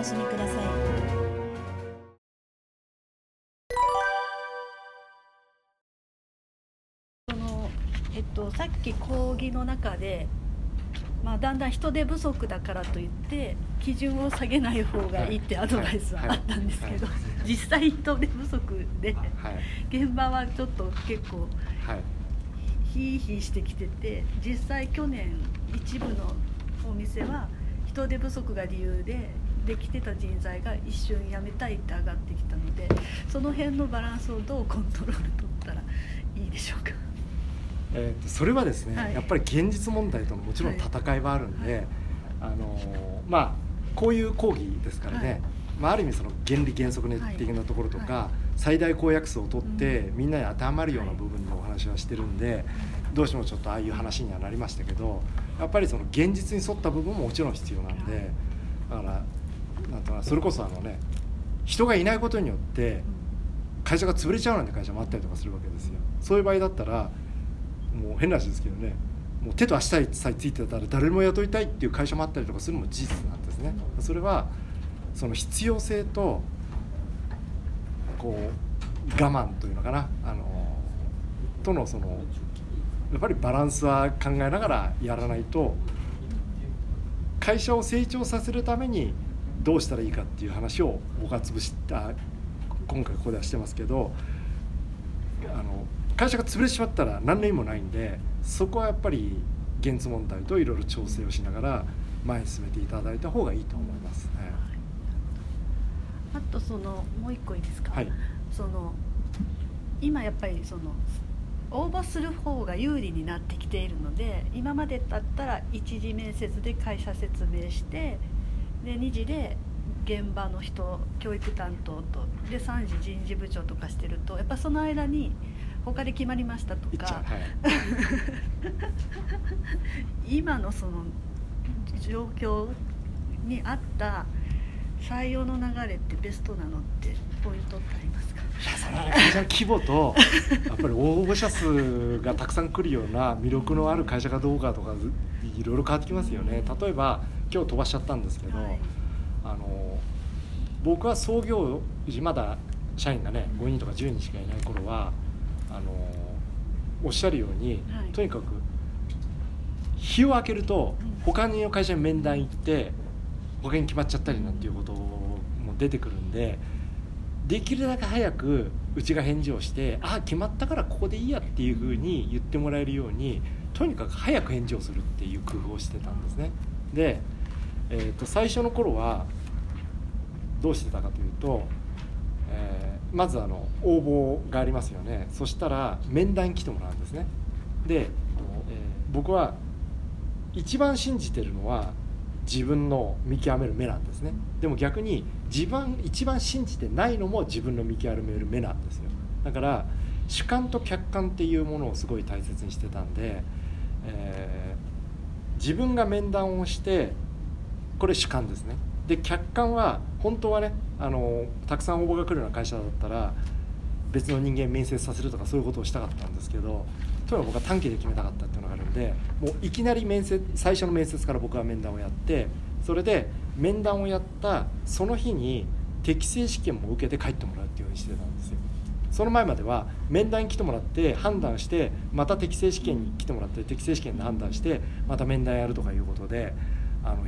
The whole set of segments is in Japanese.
楽しみください。そのえっと、さっき講義の中で、まあ、だんだん人手不足だからといって基準を下げない方がいいってアドバイスはあったんですけど、実際人手不足で、現場はちょっと結構、ヒーヒーしてきてて実際去年一部のお店は人手不足が理由でできてた人材が一瞬辞めたいって上がってきたのでその辺のバランスをどうコントロール取ったらいいでしょうか？えー、とそれはですね、はい、やっぱり現実問題とのもちろん戦いはあるんで、はい、あのまあこういう講義ですからね、はい、まあ、ある意味その原理原則的なところとか、最大公約数を取って、みんなに当てはまるような部分のお話はしてるんで、どうしてもちょっとああいう話にはなりましたけどやっぱりその現実に沿った部分ももちろん必要なんでだからなんとなそれこそあのね人がいないことによって会社が潰れちゃうなんて会社もあったりとかするわけですよ。そういう場合だったらもう変な話ですけどねもう手と足さえついてたら誰も雇いたいっていう会社もあったりとかするのも事実なんですね。それはその必要性とこう我慢というのかなあのとのそのやっぱりバランスは考えながらやらないと会社を成長させるためにどうしたらいいかっていう話を僕は潰した今回ここではしてますけどあの会社が潰れてしまったら何の意味もないんでそこはやっぱり現実問題といろいろ調整をしながら前に進めていただいた方がいいと思いますね。あとそのもう一個いいですか、はい、その今やっぱりその応募する方が有利になってきているので今までだったら一次面接で会社説明してで2次で現場の人教育担当とで3次人事部長とかしてるとやっぱその間に他で決まりましたとか、はい、今のその状況に合った採用の流れってベストなのってポイントってありますか？いやそれは会社規模と やっぱり応募者数がたくさん来るような魅力のある会社かどうかとかいろいろ変わってきますよね。例えば今日飛ばしちゃったんですけど、はい、あの僕は創業時まだ社員がね。5人とか10人しかいない頃はあのおっしゃるように、はい、とにかく日を明けると他の会社に面談行って保険決まっちゃったりなんていうことも出てくるんでできるだけ早くうちが返事をして「ああ決まったからここでいいや」っていうふうに言ってもらえるようにとにかく早く返事をするっていう工夫をしてたんですね。で、えー、と最初の頃はどうしてたかというと、えーまずあの応募がありますよね。そしたら面談に来てもらうんですね。で、えー、僕は一番信じてるのは自分の見極める目なんですね。でも逆に自分一番信じてないのも自分の見極める目なんですよ。だから主観と客観っていうものをすごい大切にしてたんで、えー、自分が面談をしてこれ主観ですね。で客観は本当はねあのたくさん応募が来るような会社だったら別の人間面接させるとかそういうことをしたかったんですけどとにかく僕は短期で決めたかったっていうのがあるんでもういきなり面接最初の面接から僕は面談をやってそれで面談をやったその日に適正試験も受けて帰ってもらうっていうふうにしてたんですよ。その前までは面談に来てもらって判断してまた適正試験に来てもらって適正試験で判断してまた面談やるとかいうことであの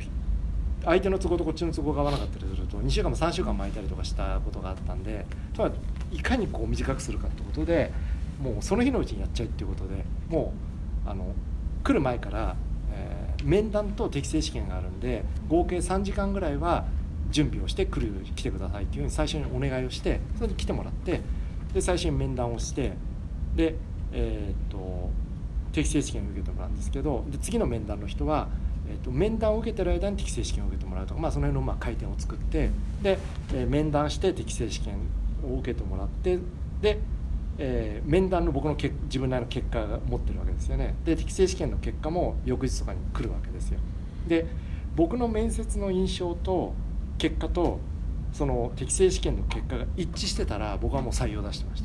相手の都合とこっちの都合が合わなかったりすると2週間も3週間巻いたりとかしたことがあったんでとはいかにこう短くするかってことでもうその日のうちにやっちゃうっていうことでもうあの来る前から、えー、面談と適正試験があるんで合計3時間ぐらいは準備をして来る来てくださいっていうふうに最初にお願いをしてそれで来てもらってで最初に面談をしてでえー、っと適正試験を受けてもらうんですけどで次の面談の人はえーと、面談を受けてる間に適正試験を受けてもらうとか、まあ、その辺のまあ回転を作ってで、えー、面談して適正試験を受けてもらってで、えー、面談の僕のけ自分なりの結果が持ってるわけですよね。で適正試験の結果も翌日とかに来るわけですよ。で僕の面接の印象と結果とその適正試験の結果が一致してたら僕はもう採用出してまし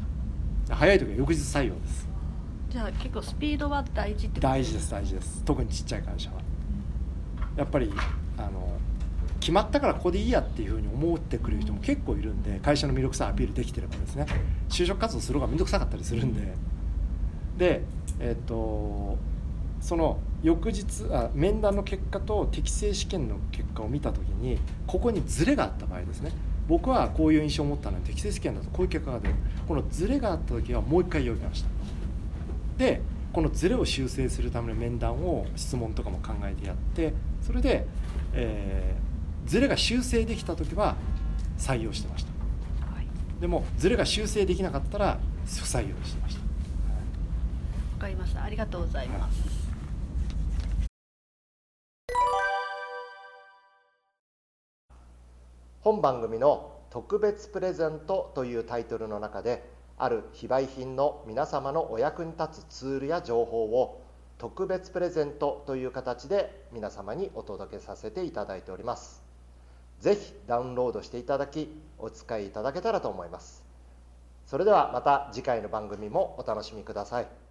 た。早い時は翌日採用です。じゃあ結構スピードは大事って大事です大事です。特にちっちゃい会社はやっぱりあの決まったからここでいいやっていうふうに思ってくれる人も結構いるんで会社の魅力さアピールできてればですね。就職活動する方が面倒くさかったりするんで。でえっ、とその翌日あ面談の結果と適正試験の結果を見た時にここにズレがあった場合ですね。僕はこういう印象を持ったのに適正試験だとこういう結果が出る。このズレがあった時はもう一回呼びました。でこのズレを修正するための面談を質問とかも考えてやってそれで、えー、ズレが修正できた時は採用してました、はい、でもズレが修正できなかったら不採用してました。わ、かりました。ありがとうございます、はい本番組の「特別プレゼント」というタイトルの中である非売品の皆様のお役に立つツールや情報を特別プレゼントという形で皆様にお届けさせていただいております。是非ダウンロードしていただきお使いいただけたらと思います。それではまた次回の番組もお楽しみください。